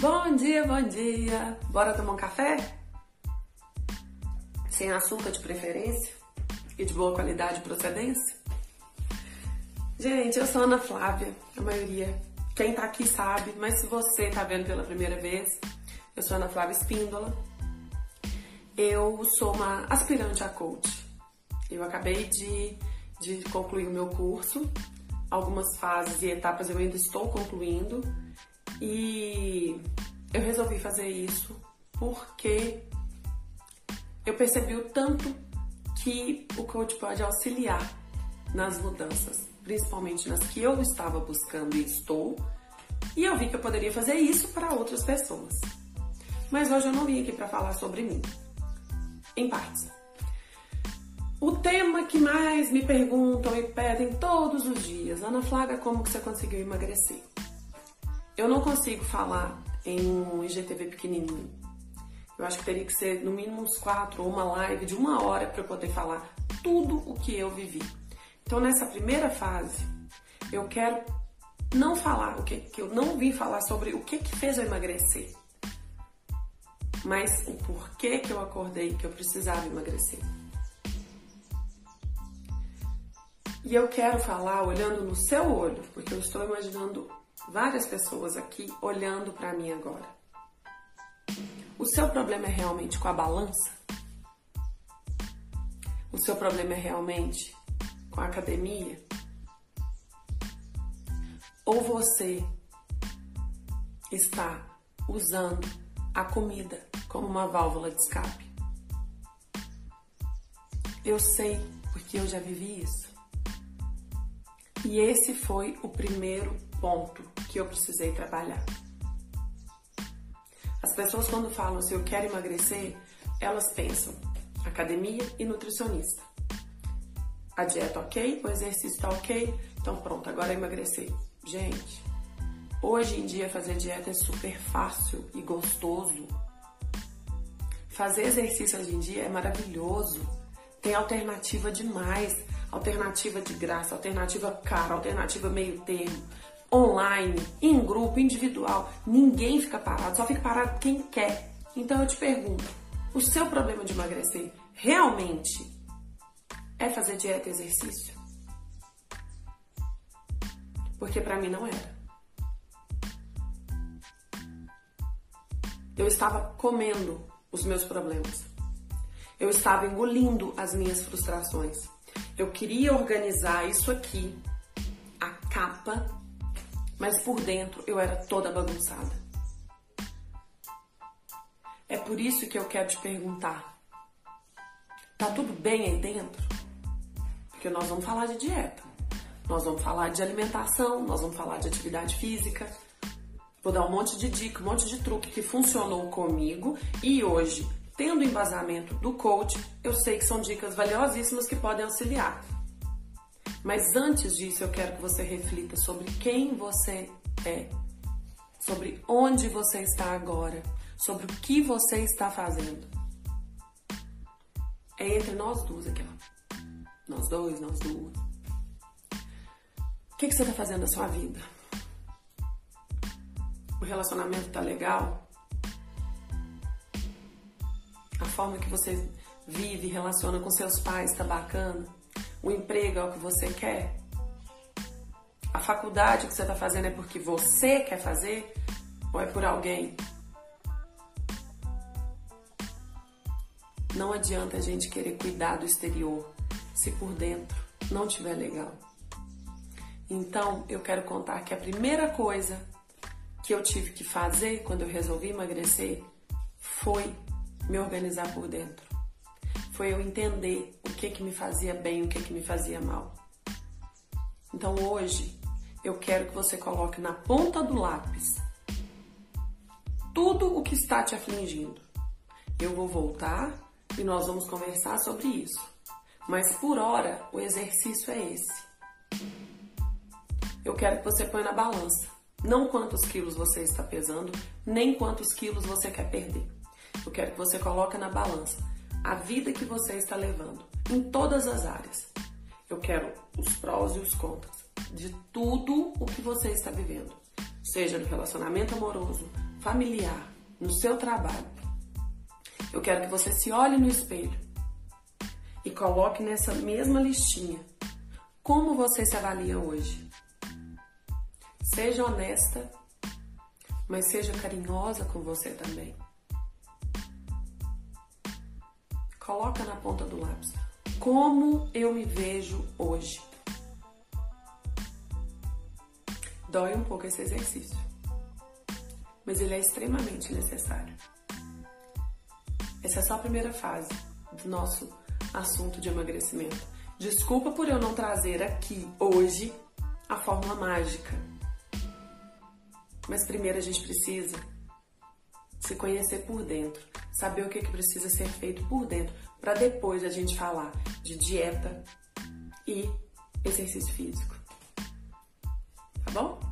Bom dia, bom dia! Bora tomar um café? Sem açúcar de preferência e de boa qualidade e procedência? Gente, eu sou Ana Flávia, a maioria, quem tá aqui sabe, mas se você tá vendo pela primeira vez, eu sou Ana Flávia Espíndola. Eu sou uma aspirante a coach. Eu acabei de, de concluir o meu curso, algumas fases e etapas eu ainda estou concluindo e eu resolvi fazer isso porque eu percebi o tanto que o coach pode auxiliar nas mudanças, principalmente nas que eu estava buscando e estou, e eu vi que eu poderia fazer isso para outras pessoas. Mas hoje eu não vim aqui para falar sobre mim, em partes. O tema que mais me perguntam e pedem todos os dias, Ana Flávia, como que você conseguiu emagrecer? Eu não consigo falar em um IGTV pequenininho. Eu acho que teria que ser no mínimo uns quatro ou uma live de uma hora para eu poder falar tudo o que eu vivi. Então nessa primeira fase eu quero não falar o que, que eu não vim falar sobre o que que fez eu emagrecer, mas o porquê que eu acordei que eu precisava emagrecer. E eu quero falar olhando no seu olho, porque eu estou imaginando várias pessoas aqui olhando para mim agora. O seu problema é realmente com a balança? O seu problema é realmente com a academia? Ou você está usando a comida como uma válvula de escape? Eu sei porque eu já vivi isso. E esse foi o primeiro ponto que eu precisei trabalhar. As pessoas quando falam assim, eu quero emagrecer, elas pensam academia e nutricionista. A dieta ok, o exercício tá ok, então pronto, agora é emagrecer. Gente, hoje em dia fazer dieta é super fácil e gostoso. Fazer exercício hoje em dia é maravilhoso. Tem alternativa demais, alternativa de graça, alternativa cara, alternativa meio termo online, em grupo, individual. Ninguém fica parado, só fica parado quem quer. Então eu te pergunto: o seu problema de emagrecer realmente é fazer dieta e exercício? Porque para mim não era. Eu estava comendo os meus problemas. Eu estava engolindo as minhas frustrações. Eu queria organizar isso aqui, a capa mas por dentro eu era toda bagunçada. É por isso que eu quero te perguntar: tá tudo bem aí dentro? Porque nós vamos falar de dieta, nós vamos falar de alimentação, nós vamos falar de atividade física. Vou dar um monte de dica, um monte de truque que funcionou comigo e hoje, tendo embasamento do coach, eu sei que são dicas valiosíssimas que podem auxiliar. Mas antes disso, eu quero que você reflita sobre quem você é, sobre onde você está agora, sobre o que você está fazendo. É entre nós duas aqui, ó. Nós dois, nós duas. O que, que você está fazendo na sua vida? O relacionamento tá legal? A forma que você vive, relaciona com seus pais tá bacana? O emprego é o que você quer? A faculdade que você está fazendo é porque você quer fazer ou é por alguém? Não adianta a gente querer cuidar do exterior se por dentro não estiver legal. Então, eu quero contar que a primeira coisa que eu tive que fazer quando eu resolvi emagrecer foi me organizar por dentro foi eu entender que que me fazia bem, o que que me fazia mal. Então hoje eu quero que você coloque na ponta do lápis tudo o que está te afligindo. Eu vou voltar e nós vamos conversar sobre isso. Mas por hora o exercício é esse. Eu quero que você ponha na balança, não quantos quilos você está pesando, nem quantos quilos você quer perder. Eu quero que você coloque na balança a vida que você está levando, em todas as áreas. Eu quero os prós e os contras de tudo o que você está vivendo, seja no relacionamento amoroso, familiar, no seu trabalho, eu quero que você se olhe no espelho e coloque nessa mesma listinha como você se avalia hoje. Seja honesta, mas seja carinhosa com você também. Coloca na ponta do lápis. Como eu me vejo hoje? Dói um pouco esse exercício, mas ele é extremamente necessário. Essa é só a primeira fase do nosso assunto de emagrecimento. Desculpa por eu não trazer aqui hoje a fórmula mágica. Mas primeiro a gente precisa se conhecer por dentro, saber o que, que precisa ser feito por dentro, para depois a gente falar de dieta e exercício físico. Tá bom?